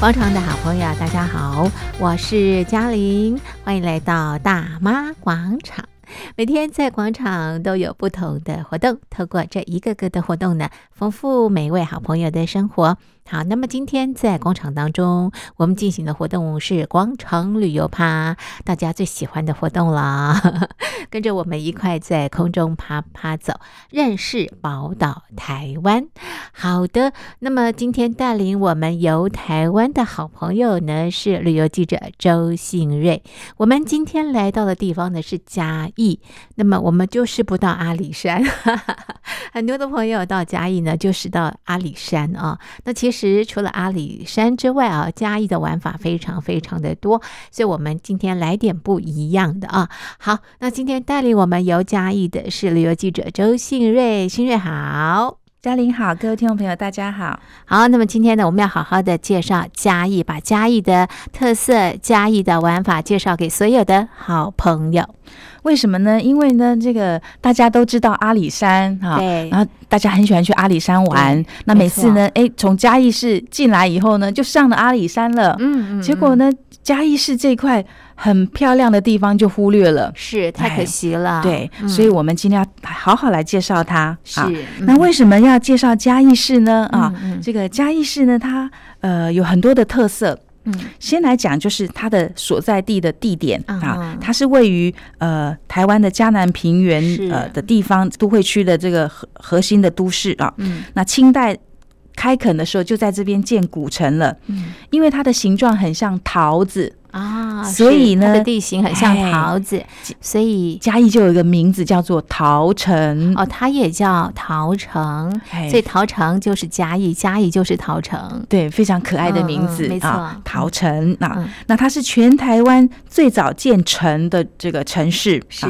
广场的好朋友，大家好，我是嘉玲，欢迎来到大妈广场。每天在广场都有不同的活动，透过这一个个的活动呢，丰富每位好朋友的生活。好，那么今天在广场当中，我们进行的活动是广场旅游趴，大家最喜欢的活动啦。跟着我们一块在空中趴趴走，认识宝岛台湾。好的，那么今天带领我们游台湾的好朋友呢，是旅游记者周信瑞。我们今天来到的地方呢是嘉义，那么我们就是不到阿里山，很多的朋友到嘉义呢就是到阿里山啊。那其实。其实除了阿里山之外啊，嘉义的玩法非常非常的多，所以我们今天来点不一样的啊。好，那今天带领我们游嘉义的是旅游记者周信瑞，信瑞好，嘉玲好，各位听众朋友大家好。好，那么今天呢，我们要好好的介绍嘉义，把嘉义的特色、嘉义的玩法介绍给所有的好朋友。为什么呢？因为呢，这个大家都知道阿里山哈，对，然后大家很喜欢去阿里山玩。那每次呢，哎，从嘉义市进来以后呢，就上了阿里山了。嗯嗯。结果呢，嘉义市这块很漂亮的地方就忽略了，是太可惜了。对，所以我们今天要好好来介绍它。是。那为什么要介绍嘉义市呢？啊，这个嘉义市呢，它呃有很多的特色。嗯，先来讲就是它的所在地的地点啊，它是位于呃台湾的嘉南平原呃的地方都会区的这个核核心的都市啊。嗯，那清代开垦的时候就在这边建古城了。嗯，因为它的形状很像桃子。啊，所以呢，它的地形很像桃子，所以嘉义就有一个名字叫做桃城哦，它也叫桃城，所以桃城就是嘉义，嘉义就是桃城，对，非常可爱的名字，没错，桃城。啊，那它是全台湾最早建成的这个城市，是，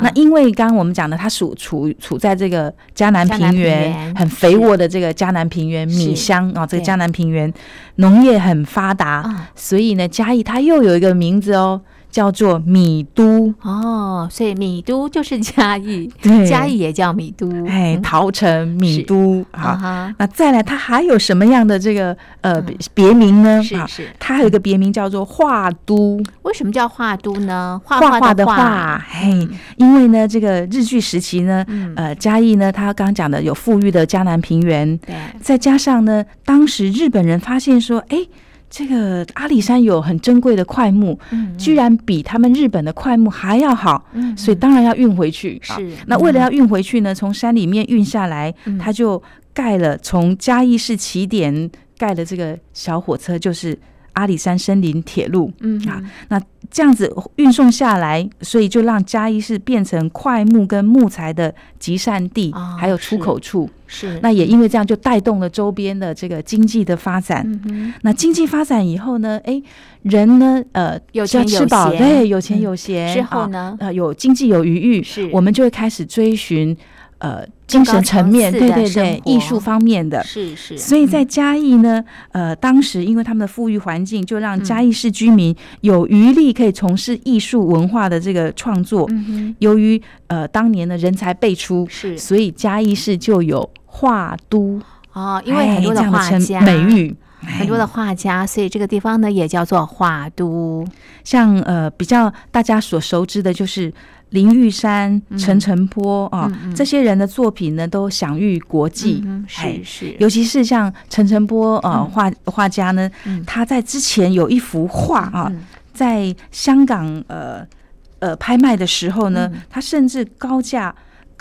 那因为刚刚我们讲的，它属处处在这个嘉南平原，很肥沃的这个嘉南平原米乡啊，这个嘉南平原农业很发达，所以呢，嘉义它又有一个名字哦，叫做米都。哦，所以米都就是嘉义，对，嘉义也叫米都，哎，桃城米都好，那再来，它还有什么样的这个呃别名呢？是是，它还有一个别名叫做画都。为什么叫画都呢？画画的画，嘿，因为呢，这个日据时期呢，呃，嘉义呢，它刚刚讲的有富裕的江南平原，对，再加上呢，当时日本人发现说，哎。这个阿里山有很珍贵的块木，居然比他们日本的块木还要好，所以当然要运回去。是，那为了要运回去呢，从山里面运下来，嗯、他就盖了从嘉义市起点盖的这个小火车，就是。阿里山森林铁路，嗯啊，那这样子运送下来，所以就让嘉义市变成快木跟木材的集散地，哦、还有出口处。是，那也因为这样，就带动了周边的这个经济的发展。嗯、那经济发展以后呢，哎，人呢，呃，有钱有闲，对，有钱有闲、嗯、之后呢，呃，有经济有余裕，是，我们就会开始追寻。呃，精神层面，对对对，艺术方面的，是是。所以在嘉义呢，呃，当时因为他们的富裕环境，就让嘉义市居民有余力可以从事艺术文化的这个创作。由于呃当年的人才辈出，是，所以嘉义市就有画都哦，因为很多的画家美誉，很多的画家，所以这个地方呢也叫做画都。像呃比较大家所熟知的就是。林玉山、陈澄波啊，这些人的作品呢都享誉国际。是是，尤其是像陈澄波啊，画画家呢，他在之前有一幅画啊，在香港呃呃拍卖的时候呢，他甚至高价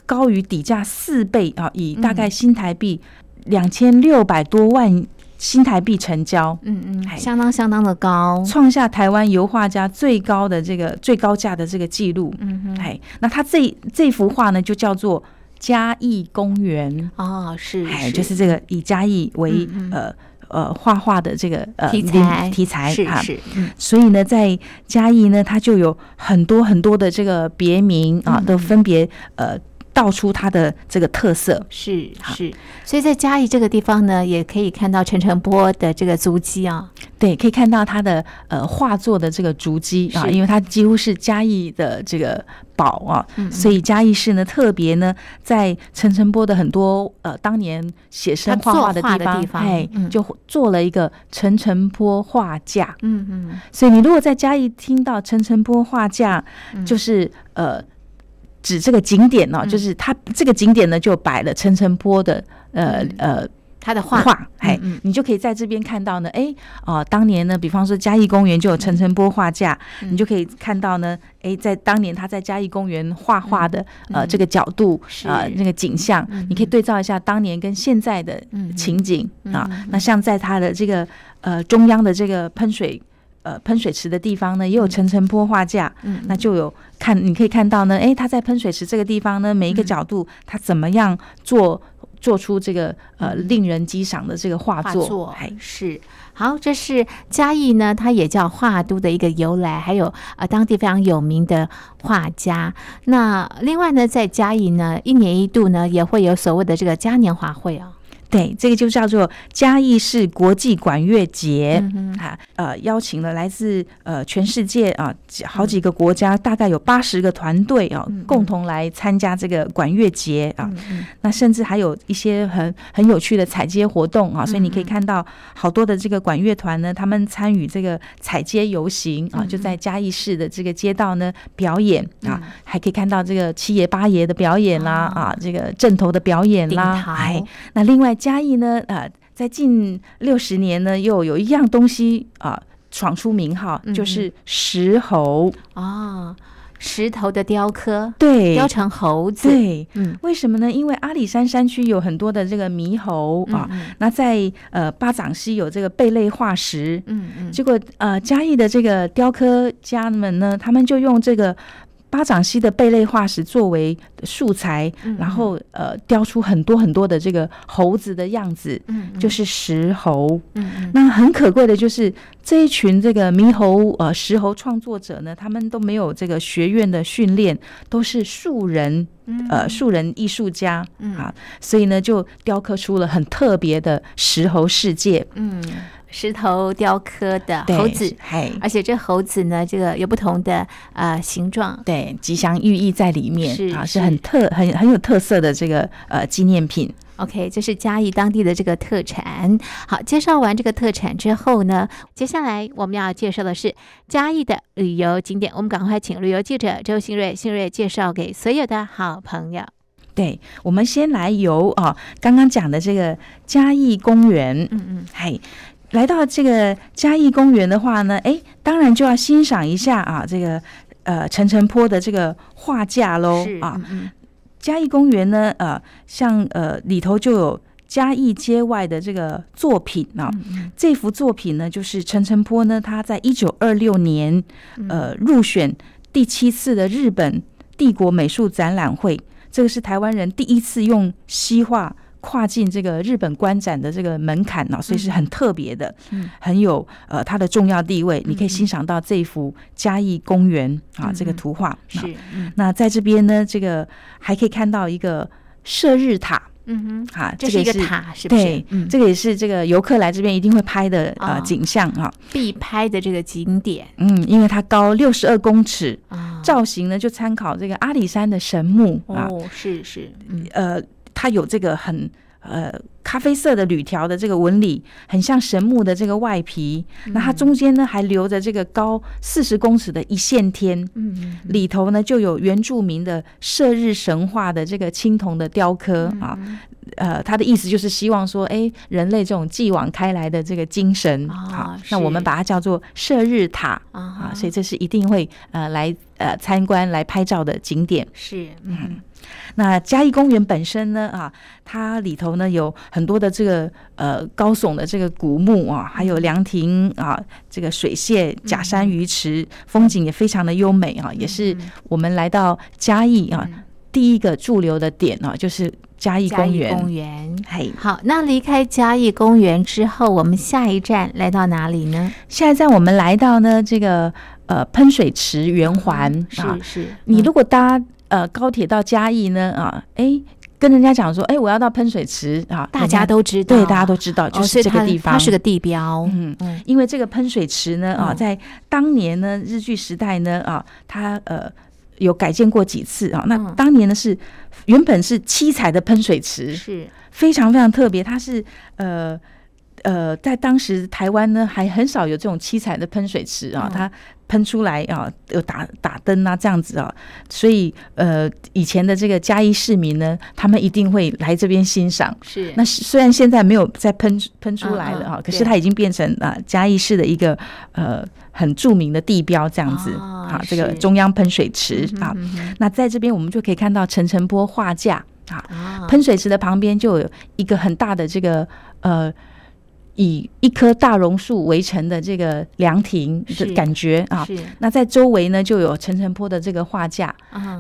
高于底价四倍啊，以大概新台币两千六百多万。新台币成交，嗯嗯，相当相当的高，创下台湾油画家最高的这个最高价的这个记录。嗯哼，哎，那他这这幅画呢，就叫做嘉义公园。哦，是，哎，就是这个以嘉义为呃呃画画的这个呃题材。题材是是，所以呢，在嘉义呢，它就有很多很多的这个别名啊，都分别呃。道出它的这个特色。是是，所以在嘉义这个地方呢，也可以看到陈澄波的这个足迹啊。对，可以看到他的呃画作的这个足迹啊，因为他几乎是嘉义的这个宝啊，所以嘉义市呢特别呢在陈澄波的很多呃当年写生画画的地方，哎，就做了一个陈澄波画架。嗯嗯，所以你如果在嘉义听到陈澄波画架，就是呃。指这个景点呢、哦，就是它这个景点呢，就摆了陈澄波的呃呃他的画。画，哎，你就可以在这边看到呢，哎，哦，当年呢，比方说嘉义公园就有陈澄波画架，你就可以看到呢，哎，在当年他在嘉义公园画画的呃这个角度啊那个景象，你可以对照一下当年跟现在的情景啊，那像在他的这个呃中央的这个喷水。呃，喷水池的地方呢，也有层层坡画架，嗯，那就有看，你可以看到呢，哎，它在喷水池这个地方呢，每一个角度，它怎么样做做出这个呃令人激赏的这个画作？画作哎，是好，这是嘉义呢，它也叫画都的一个由来，还有呃当地非常有名的画家。那另外呢，在嘉义呢，一年一度呢，也会有所谓的这个嘉年华会啊。对，这个就叫做嘉义市国际管乐节，嗯、啊，呃，邀请了来自呃全世界啊好几个国家，嗯、大概有八十个团队啊，嗯、共同来参加这个管乐节啊。嗯、那甚至还有一些很很有趣的踩街活动啊，嗯、所以你可以看到好多的这个管乐团呢，他们参与这个踩街游行啊，就在嘉义市的这个街道呢表演啊，嗯、还可以看到这个七爷八爷的表演啦，嗯、啊，这个阵头的表演啦，哎，那另外。嘉义呢，呃，在近六十年呢，又有一样东西啊、呃，闯出名号，嗯、就是石猴。啊，石头的雕刻，对，雕成猴子，对，嗯，为什么呢？因为阿里山山区有很多的这个猕猴啊，那在呃巴掌溪有这个贝类化石，嗯嗯，结果呃嘉义的这个雕刻家们呢，他们就用这个。八掌溪的贝类化石作为素材，嗯、然后呃雕出很多很多的这个猴子的样子，就是石猴。嗯嗯、那很可贵的就是这一群这个猕猴呃石猴创作者呢，他们都没有这个学院的训练，都是素人，嗯、呃素人艺术家、嗯、啊，所以呢就雕刻出了很特别的石猴世界。嗯。石头雕刻的猴子，而且这猴子呢，这个有不同的呃形状，对，吉祥寓意在里面是啊，是很特很很有特色的这个呃纪念品。OK，这是嘉义当地的这个特产。好，介绍完这个特产之后呢，接下来我们要介绍的是嘉义的旅游景点。我们赶快请旅游记者周新瑞，新瑞介绍给所有的好朋友。对，我们先来游啊，刚刚讲的这个嘉义公园，嗯嗯，嘿。来到这个嘉义公园的话呢，哎，当然就要欣赏一下啊，这个呃陈澄波的这个画架喽是啊。嗯、嘉义公园呢，呃，像呃里头就有嘉义街外的这个作品啊。嗯、这幅作品呢，就是陈澄波呢，他在一九二六年呃入选第七次的日本帝国美术展览会，这个是台湾人第一次用西画。跨进这个日本观展的这个门槛呢，所以是很特别的，嗯、很有呃它的重要地位。嗯、你可以欣赏到这幅嘉义公园、嗯、啊这个图画。是，嗯、那在这边呢，这个还可以看到一个射日塔。嗯哼，啊，这是一个塔，是不是？对，嗯、这个也是这个游客来这边一定会拍的呃、哦、景象啊，必拍的这个景点。嗯，因为它高六十二公尺，哦、造型呢就参考这个阿里山的神木啊。哦，是是，嗯、呃。它有这个很呃咖啡色的铝条的这个纹理，很像神木的这个外皮。那它中间呢还留着这个高四十公尺的一线天，嗯，里头呢就有原住民的射日神话的这个青铜的雕刻啊。呃，他的意思就是希望说，哎，人类这种继往开来的这个精神，好，那我们把它叫做射日塔啊。所以这是一定会呃来呃参观来拍照的景点。是，嗯。那嘉义公园本身呢？啊，它里头呢有很多的这个呃高耸的这个古墓啊，还有凉亭啊，这个水榭、假山鱼池，风景也非常的优美啊，也是我们来到嘉义啊第一个驻留的点啊，就是嘉义公园。公园，嘿，好，那离开嘉义公园之后，我们下一站来到哪里呢？下一站我们来到呢这个呃喷水池圆环啊，是是，你如果搭。呃，高铁到嘉义呢？啊，哎，跟人家讲说，哎，我要到喷水池啊，大家都知道，对，大家都知道，就是这个地方，它是个地标。嗯嗯，因为这个喷水池呢，啊，在当年呢，日据时代呢，啊，它呃有改建过几次啊。那当年呢是原本是七彩的喷水池，是非常非常特别，它是呃。呃，在当时台湾呢，还很少有这种七彩的喷水池啊，它喷出来啊，有打打灯啊，这样子啊，所以呃，以前的这个嘉义市民呢，他们一定会来这边欣赏。是，那虽然现在没有再喷喷出来了啊，可是它已经变成啊嘉义市的一个呃很著名的地标这样子啊，这个中央喷水池啊，那在这边我们就可以看到陈澄波画架啊，喷水池的旁边就有一个很大的这个呃。以一棵大榕树围成的这个凉亭的感觉啊，那在周围呢就有陈澄坡的这个画架，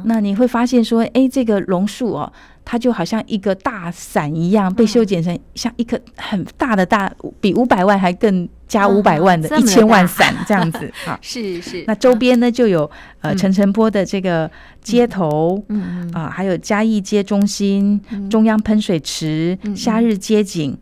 那你会发现说，哎，这个榕树哦，它就好像一个大伞一样，被修剪成像一棵很大的大，比五百万还更加五百万的一千万伞这样子 啊，是是。那周边呢就有呃陈澄坡的这个街头，啊，还有嘉义街中心、中央喷水池、夏日街景。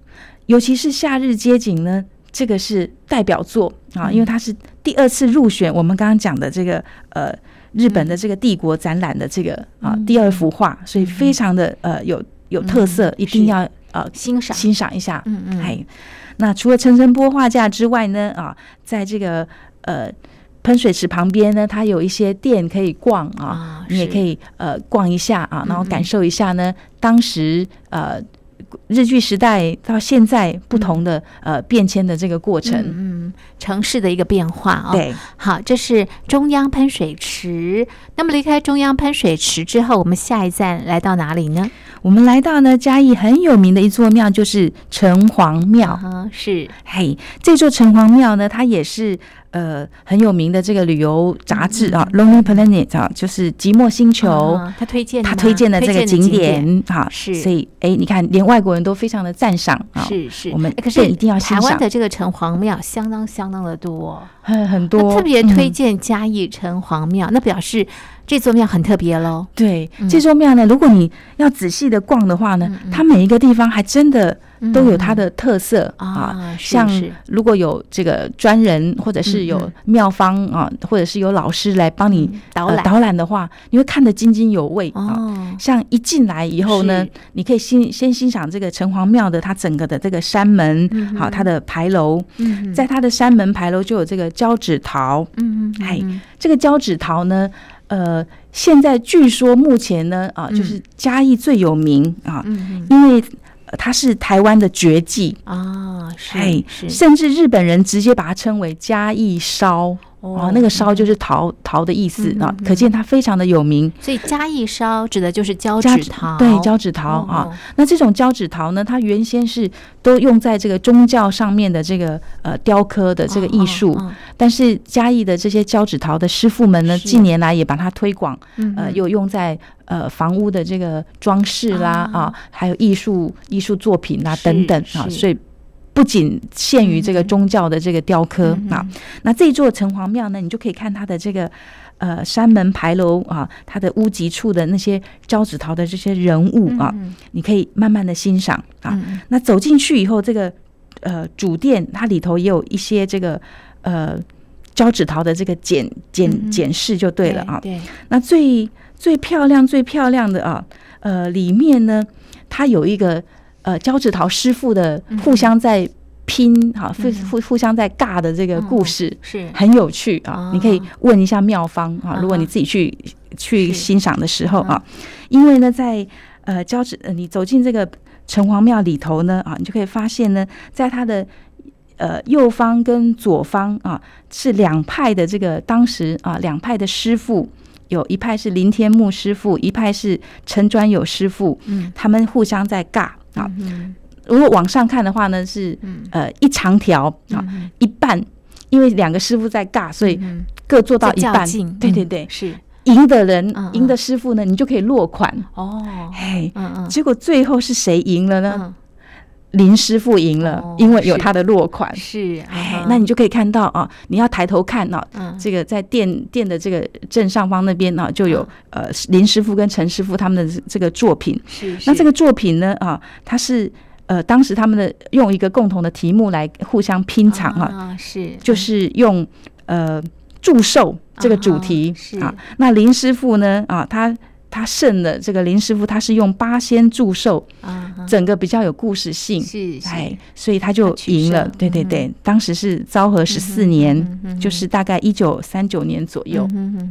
尤其是夏日街景呢，这个是代表作啊，因为它是第二次入选我们刚刚讲的这个呃日本的这个帝国展览的这个啊第二幅画，所以非常的呃有有特色，一定要呃欣赏。欣赏一下。嗯嗯。哎，那除了陈澄波画架之外呢啊，在这个呃喷水池旁边呢，它有一些店可以逛啊，你也可以呃逛一下啊，然后感受一下呢当时呃。日据时代到现在不同的呃变迁的这个过程，嗯，城市的一个变化哦。对，好，这是中央喷水池。那么离开中央喷水池之后，我们下一站来到哪里呢？我们来到呢嘉义很有名的一座庙，就是城隍庙。嗯，是，嘿，这座城隍庙呢，它也是。呃，很有名的这个旅游杂志啊，《Lonely Planet》啊，就是寂寞星球，他推荐他推荐的这个景点哈，是，所以哎，你看，连外国人都非常的赞赏啊，是是，我们可是一定要。台湾的这个城隍庙相当相当的多，很很多，特别推荐嘉义城隍庙，那表示这座庙很特别喽。对，这座庙呢，如果你要仔细的逛的话呢，它每一个地方还真的。都有它的特色啊，像如果有这个专人，或者是有庙方啊，或者是有老师来帮你导览。导览的话，你会看得津津有味啊。像一进来以后呢，你可以欣先欣赏这个城隍庙的它整个的这个山门，好，它的牌楼，在它的山门牌楼就有这个交趾桃，嗯嗯，哎，这个交趾桃呢，呃，现在据说目前呢啊，就是嘉义最有名啊，因为。它是台湾的绝技啊，是，甚至日本人直接把它称为嘉义烧。哦，那个烧就是陶陶的意思啊，可见它非常的有名。所以嘉义烧指的就是胶纸陶，对，胶纸陶啊。那这种胶纸陶呢，它原先是都用在这个宗教上面的这个呃雕刻的这个艺术，但是嘉义的这些胶纸陶的师傅们呢，近年来也把它推广，呃，又用在呃房屋的这个装饰啦啊，还有艺术艺术作品啦等等啊，所以。不仅限于这个宗教的这个雕刻啊，那这座城隍庙呢，你就可以看它的这个呃山门牌楼啊，它的屋脊处的那些交趾陶的这些人物啊，你可以慢慢的欣赏啊。那走进去以后，这个呃主殿它里头也有一些这个呃交趾陶的这个检检检视就对了啊。对，那最最漂亮最漂亮的啊，呃里面呢，它有一个。呃，交趾陶师傅的互相在拼哈，互互互相在尬的这个故事是。很有趣啊！你可以问一下妙方啊，如果你自己去去欣赏的时候啊，因为呢，在呃交趾，你走进这个城隍庙里头呢啊，你就可以发现呢，在它的呃右方跟左方啊，是两派的这个当时啊两派的师傅，有一派是林天木师傅，一派是陈专友师傅，嗯，他们互相在尬。啊，如果往上看的话呢，是呃一长条啊，一半，因为两个师傅在尬，所以各做到一半。对对对，是。赢的人，赢的师傅呢，你就可以落款。哦。嘿，结果最后是谁赢了呢？林师傅赢了，哦、因为有他的落款。是，哎，那你就可以看到啊，你要抬头看啊，嗯、这个在店店的这个正上方那边呢、啊，就有、嗯、呃林师傅跟陈师傅他们的这个作品。是，那这个作品呢啊，它是呃当时他们的用一个共同的题目来互相拼场啊，啊是，就是用呃祝寿这个主题、哦、啊。那林师傅呢啊，他。他胜了这个林师傅，他是用八仙祝寿，啊整个比较有故事性，是，哎，所以他就赢了。对对对，当时是昭和十四年，就是大概一九三九年左右。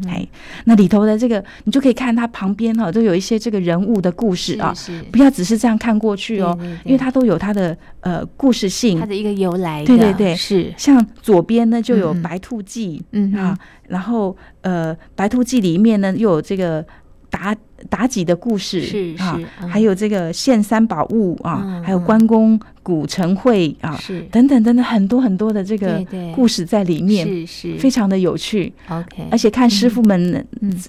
哎，那里头的这个，你就可以看它旁边哈，都有一些这个人物的故事啊，不要只是这样看过去哦，因为它都有它的呃故事性，它的一个由来。对对对，是。像左边呢就有白兔记，嗯啊，然后呃白兔记里面呢又有这个。妲妲己的故事是是，啊，还有这个献三宝物啊，还有关公古城会啊，是。等等等等很多很多的这个故事在里面，是是，非常的有趣。OK，而且看师傅们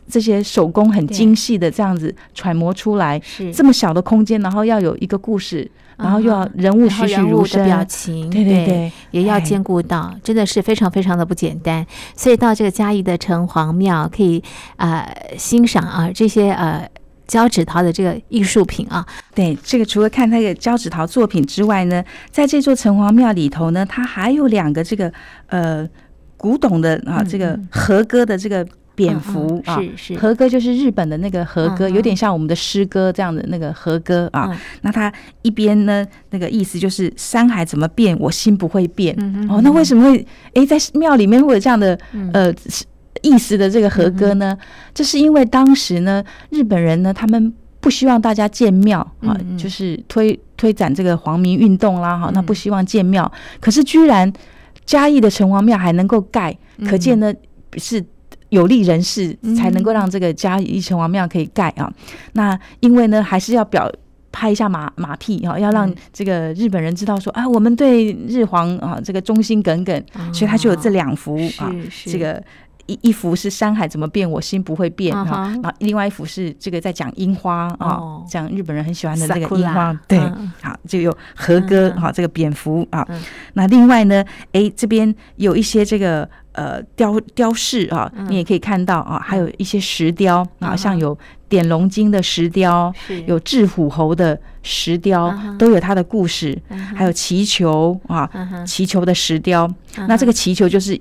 这些手工很精细的这样子揣摩出来，是。这么小的空间，然后要有一个故事。然后又要人物栩栩如生，表情，对对对，也要兼顾到，真的是非常非常的不简单。所以到这个嘉义的城隍庙，可以呃欣赏啊这些呃胶纸陶的这个艺术品啊。对，这个除了看那个胶纸陶作品之外呢，在这座城隍庙里头呢，它还有两个这个呃古董的啊这个和歌的这个。蝙蝠啊，是是，和歌就是日本的那个和歌，有点像我们的诗歌这样的那个和歌啊。那它一边呢，那个意思就是山海怎么变，我心不会变。哦，那为什么会诶在庙里面会有这样的呃意思的这个和歌呢？这是因为当时呢，日本人呢，他们不希望大家建庙啊，就是推推展这个皇民运动啦，哈，那不希望建庙。可是居然嘉义的城隍庙还能够盖，可见呢是。有利人士才能够让这个嘉义城隍庙可以盖啊。那因为呢，还是要表拍一下马马屁啊，要让这个日本人知道说啊，我们对日皇啊这个忠心耿耿，所以他就有这两幅啊，这个一一幅是山海怎么变，我心不会变哈，然后另外一幅是这个在讲樱花啊，讲日本人很喜欢的这个樱花，对，好就有和歌哈，这个蝙蝠啊，那另外呢，哎这边有一些这个。呃，雕雕饰啊，你也可以看到啊，还有一些石雕啊，像有点龙筋的石雕，有赤虎猴的石雕，都有它的故事。还有祈球啊，祈球的石雕，那这个祈球就是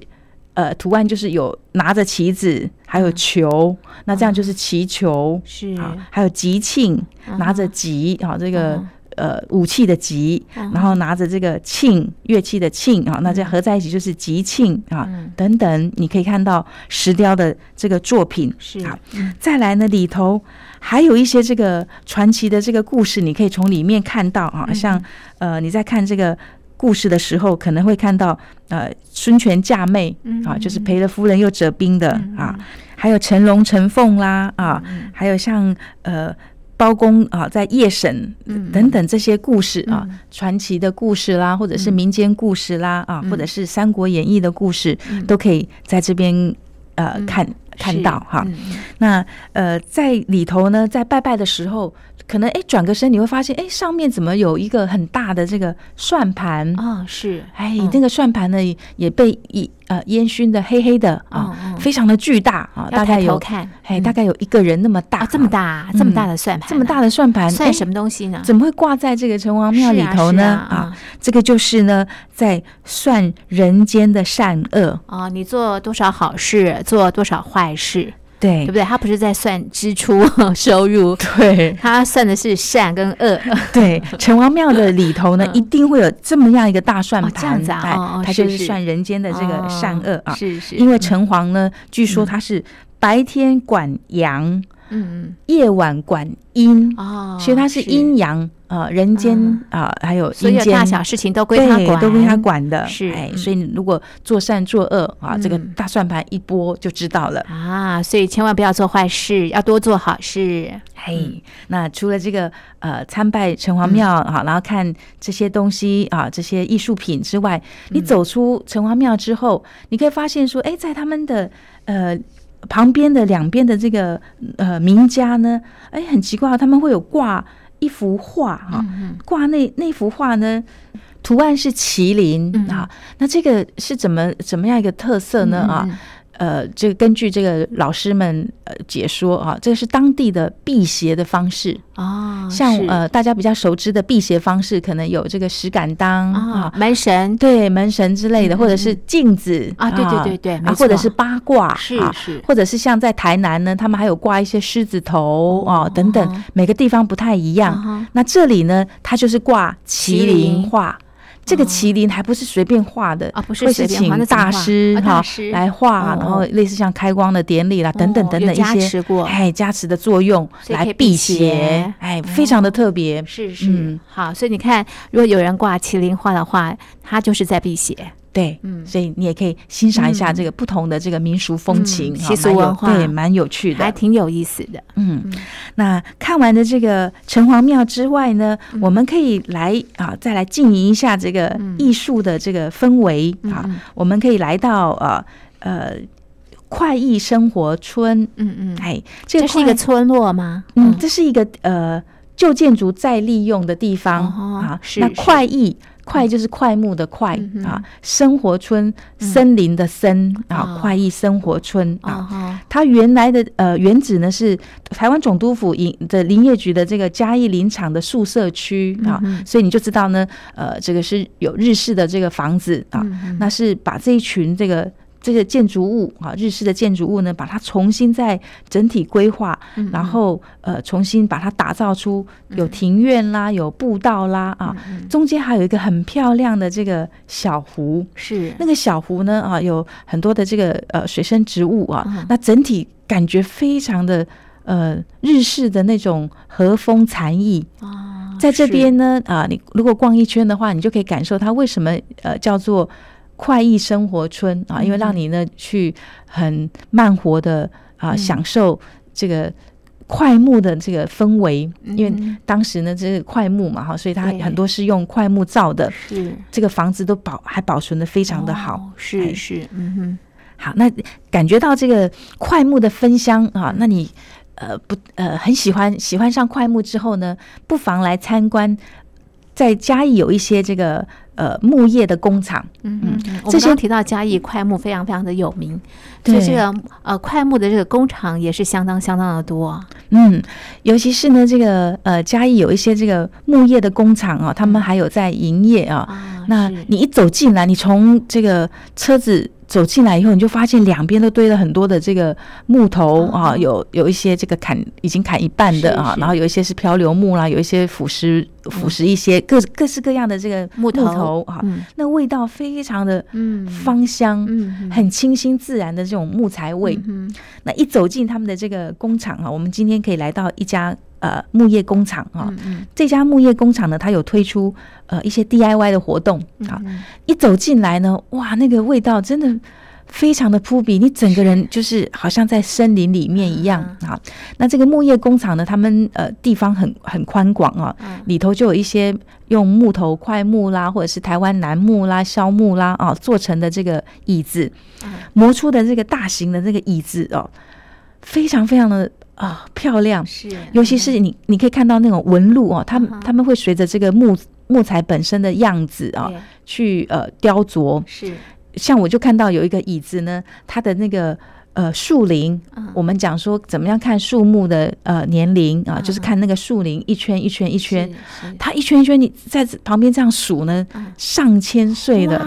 呃，图案就是有拿着旗子，还有球，那这样就是祈球是。啊。还有吉庆，拿着吉啊，这个。呃，武器的吉，然后拿着这个磬乐器的磬啊，那这合在一起就是吉庆啊，等等，你可以看到石雕的这个作品是啊。再来呢，里头还有一些这个传奇的这个故事，你可以从里面看到啊，像呃，你在看这个故事的时候，可能会看到呃，孙权嫁妹啊，就是赔了夫人又折兵的啊，还有成龙成凤啦啊，还有像呃。包公啊，在夜审等等这些故事啊，传奇的故事啦，或者是民间故事啦啊，或者是《三国演义》的故事，都可以在这边呃看看到哈。那呃，在里头呢，在拜拜的时候。可能哎，转个身你会发现，哎，上面怎么有一个很大的这个算盘啊？是，哎，那个算盘呢也被一呃烟熏的黑黑的啊，非常的巨大啊，大概有看，哎，大概有一个人那么大，这么大，这么大的算盘，这么大的算盘，算什么东西呢？怎么会挂在这个城隍庙里头呢？啊，这个就是呢，在算人间的善恶啊，你做多少好事，做多少坏事。对，对不对？他不是在算支出 收入，对，他算的是善跟恶。对，城隍庙的里头呢，一定会有这么样一个大算盘，这样子啊，他就是算人间的这个善恶啊。是是，因为城隍呢，据说他是白天管阳，嗯，夜晚管阴，哦，所以他是阴阳。呃，人间啊，还有阴间，大小事情都归他管，都归他管的。是，哎，所以你如果做善做恶啊，这个大算盘一拨就知道了啊。所以千万不要做坏事，要多做好事。嘿，那除了这个呃参拜城隍庙啊，然后看这些东西啊，这些艺术品之外，你走出城隍庙之后，你可以发现说，哎，在他们的呃旁边的两边的这个呃名家呢，哎，很奇怪，他们会有挂。一幅画哈，挂那那幅画呢，图案是麒麟啊。那这个是怎么怎么样一个特色呢啊？呃，这个根据这个老师们呃解说啊，这个是当地的辟邪的方式。哦。像呃大家比较熟知的辟邪方式，可能有这个石敢当啊、门神，对门神之类的，或者是镜子啊，对对对对，啊，或者是八卦是是，或者是像在台南呢，他们还有挂一些狮子头啊等等，每个地方不太一样。那这里呢，它就是挂麒麟。画。这个麒麟还不是随便画的啊，不是随便画请大师哈来画，然后类似像开光的典礼啦等等等等一些，哎，加持的作用来辟邪，哎，非常的特别。是是，好，所以你看，如果有人挂麒麟画的话，他就是在辟邪。对，嗯，所以你也可以欣赏一下这个不同的这个民俗风情、习俗文化，对，蛮有趣的，还挺有意思的。嗯，那看完的这个城隍庙之外呢，我们可以来啊，再来经营一下这个艺术的这个氛围啊。我们可以来到呃呃快意生活村，嗯嗯，哎，这是一个村落吗？嗯，这是一个呃旧建筑再利用的地方啊。那快意。快就是快木的快啊，生活村森林的森啊，快意生活村啊，它原来的呃原址呢是台湾总督府营的林业局的这个嘉义林场的宿舍区啊，所以你就知道呢，呃，这个是有日式的这个房子啊，那是把这一群这个。这个建筑物啊，日式的建筑物呢，把它重新再整体规划，然后呃，重新把它打造出有庭院啦，有步道啦啊，中间还有一个很漂亮的这个小湖，是。那个小湖呢啊，有很多的这个呃水生植物啊，那整体感觉非常的呃日式的那种和风禅意。啊，在这边呢啊，你如果逛一圈的话，你就可以感受它为什么呃叫做。快意生活村啊，因为让你呢去很慢活的啊享受这个快木的这个氛围，因为当时呢这是快木嘛哈，所以它很多是用快木造的，是。这个房子都保还保存的非常的好，是是嗯哼，好，那感觉到这个快木的芬香啊，那你呃不呃很喜欢喜欢上快木之后呢，不妨来参观，在嘉义有一些这个。呃，木业的工厂，嗯嗯，我们刚刚提到嘉义快木非常非常的有名，所以这个呃快木的这个工厂也是相当相当的多，嗯，尤其是呢这个呃嘉义有一些这个木业的工厂啊，他们还有在营业啊，啊那你一走进来，你从这个车子。走进来以后，你就发现两边都堆了很多的这个木头啊，有有一些这个砍已经砍一半的啊，然后有一些是漂流木啦，有一些腐蚀腐蚀一些各各式各样的这个木头。啊，那味道非常的芳香，很清新自然的这种木材味。那一走进他们的这个工厂啊，我们今天可以来到一家。呃，木业工厂啊，嗯嗯、这家木业工厂呢，它有推出呃一些 DIY 的活动啊。一走进来呢，哇，那个味道真的非常的扑鼻，你整个人就是好像在森林里面一样啊。嗯、那这个木业工厂呢，他们呃地方很很宽广啊，嗯、里头就有一些用木头块木啦，或者是台湾楠木啦、肖木啦啊做成的这个椅子，嗯、磨出的这个大型的这个椅子哦，非常非常的。啊、哦，漂亮！是，尤其是你，你可以看到那种纹路哦，他们他们会随着这个木木材本身的样子啊，去呃雕琢。是，像我就看到有一个椅子呢，它的那个呃树龄，我们讲说怎么样看树木的呃年龄啊，就是看那个树龄一圈一圈一圈，它一圈一圈你在旁边这样数呢，上千岁的。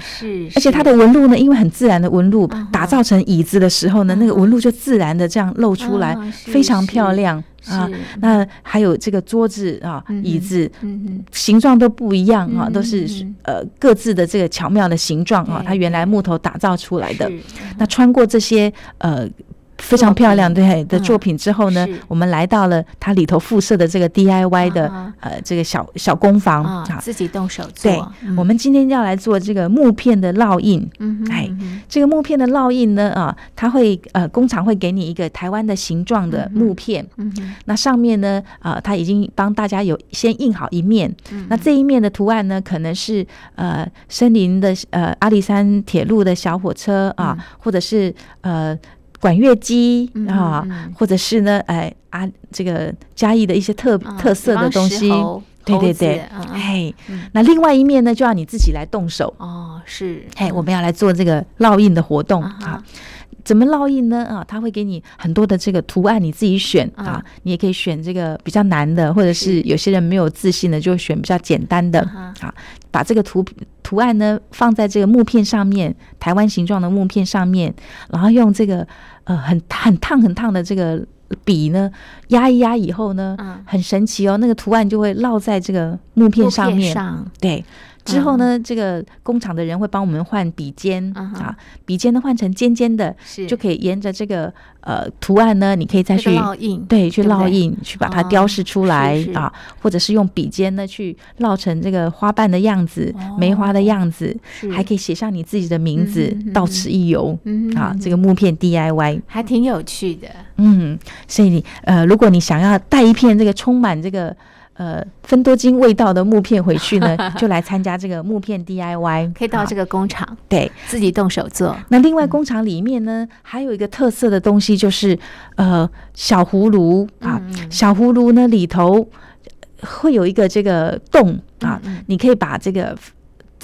是，而且它的纹路呢，因为很自然的纹路，打造成椅子的时候呢，那个纹路就自然的这样露出来，非常漂亮啊。那还有这个桌子啊、椅子，形状都不一样啊，都是呃各自的这个巧妙的形状啊，它原来木头打造出来的。那穿过这些呃。非常漂亮，对的作品之后呢，我们来到了它里头附设的这个 DIY 的呃这个小小工坊啊，自己动手做。对，我们今天要来做这个木片的烙印。嗯，哎，这个木片的烙印呢啊，它会呃工厂会给你一个台湾的形状的木片。嗯，那上面呢啊，它已经帮大家有先印好一面。嗯，那这一面的图案呢，可能是呃森林的呃阿里山铁路的小火车啊，或者是呃。管乐机嗯啊，嗯。或者是呢，哎啊，这个嘉义的一些特、嗯特色的东西。对对对，哎，嗯。那另外一面呢，就要你自己来动手，哦，是，哎，我们要来做这个烙印的活动啊。怎么烙印呢？啊，他会给你很多的这个图案，你自己选啊嗯。你也可以选这个比较难的，或者是是有些人没有自信的，就选比较简单的啊啊。把这个图图案呢放在这个木片上面，台湾形状的木片上面，然后用这个呃很很烫很烫的这个笔呢压一压以后呢，嗯很神奇哦，那个图案就会烙在这个木片上面。上对，之后呢，这个工厂的人会帮我们换笔尖、嗯啊，笔尖呢换成尖尖的，就可以沿着这个呃图案呢，你可以再去烙印，对去烙印，去把它雕饰出来、啊，或者是用笔尖呢去烙成这个花瓣的样子、哦。梅花的样子，还可以写上你自己的名字，到此一游、嗯啊，嗯这个木片 DIY。还挺有趣的，嗯，所以你呃，如果你想要带一片这个充满这个呃芬多精味道的木片回去呢，就来参加这个木片 DIY，可以到这个个工厂对。自己动手做，那另外工厂里面呢，还有一个特色的东西就是呃小葫芦啊，小葫芦呢里头会有一个这个洞啊，嗯嗯。你可以把这个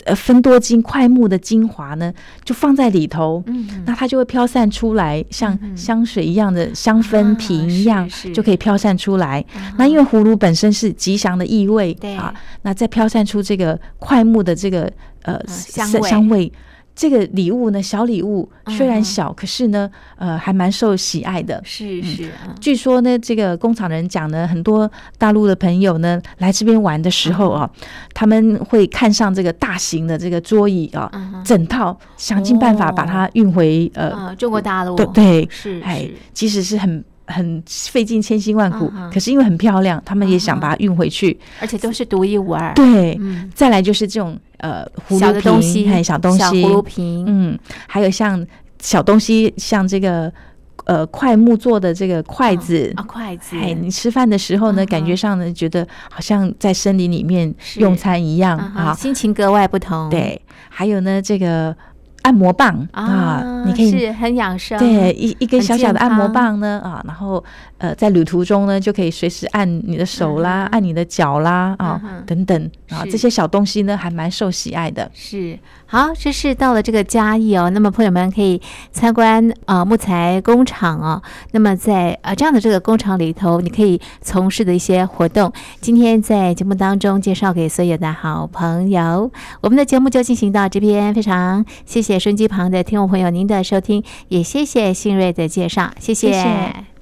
呃分多精块木的精华呢，就放在里头。那它就会飘散出来，像香水一样的香氛瓶一样，就可以飘散出来。啊那因为葫芦本身是吉祥的意味对啊，那再飘散出这个块木的这个呃香味。这个礼物呢，小礼物虽然嗯小，可是呢，呃，还蛮受喜爱的。是是，嗯。据说呢，这个工厂人讲呢，很多大陆的朋友呢来这边玩的时候啊，他们会看上这个大型的这个桌椅啊，嗯整套想尽办法把它运回呃，啊，中国大陆。对对，是哎是，即使是很很费尽千辛万苦嗯，可是因为很漂亮，他们也想把它运回去。而且都是独一无二，对，嗯，再来就是这种呃葫小芦瓶，的东西，还有小东西，小葫芦瓶，嗯，还有像小东西，像这个呃桧木做的这个筷子啊，筷子，哎，你吃饭的时候呢，嗯感觉上呢，觉得好像在森林里面用餐一样啊。心情格外不同，对，还有呢，这个按摩棒啊，你可以是很养生，对一一根小小的按摩棒呢啊，然后呃，在旅途中呢，就可以随时按你的手啦，嗯按你的脚啦啊等等啊，这些小东西呢，还蛮受喜爱的。是好，这是到了这个嘉义哦，那么朋友们可以参观呃木材工厂哦。那么在呃这样的这个工厂里头，你可以从事的一些活动，今天在节目当中介绍给所有的好朋友。我们的节目就进行到这边，非常谢谢收音机旁的听众朋友您的收听，也谢谢信瑞的介绍，谢谢谢谢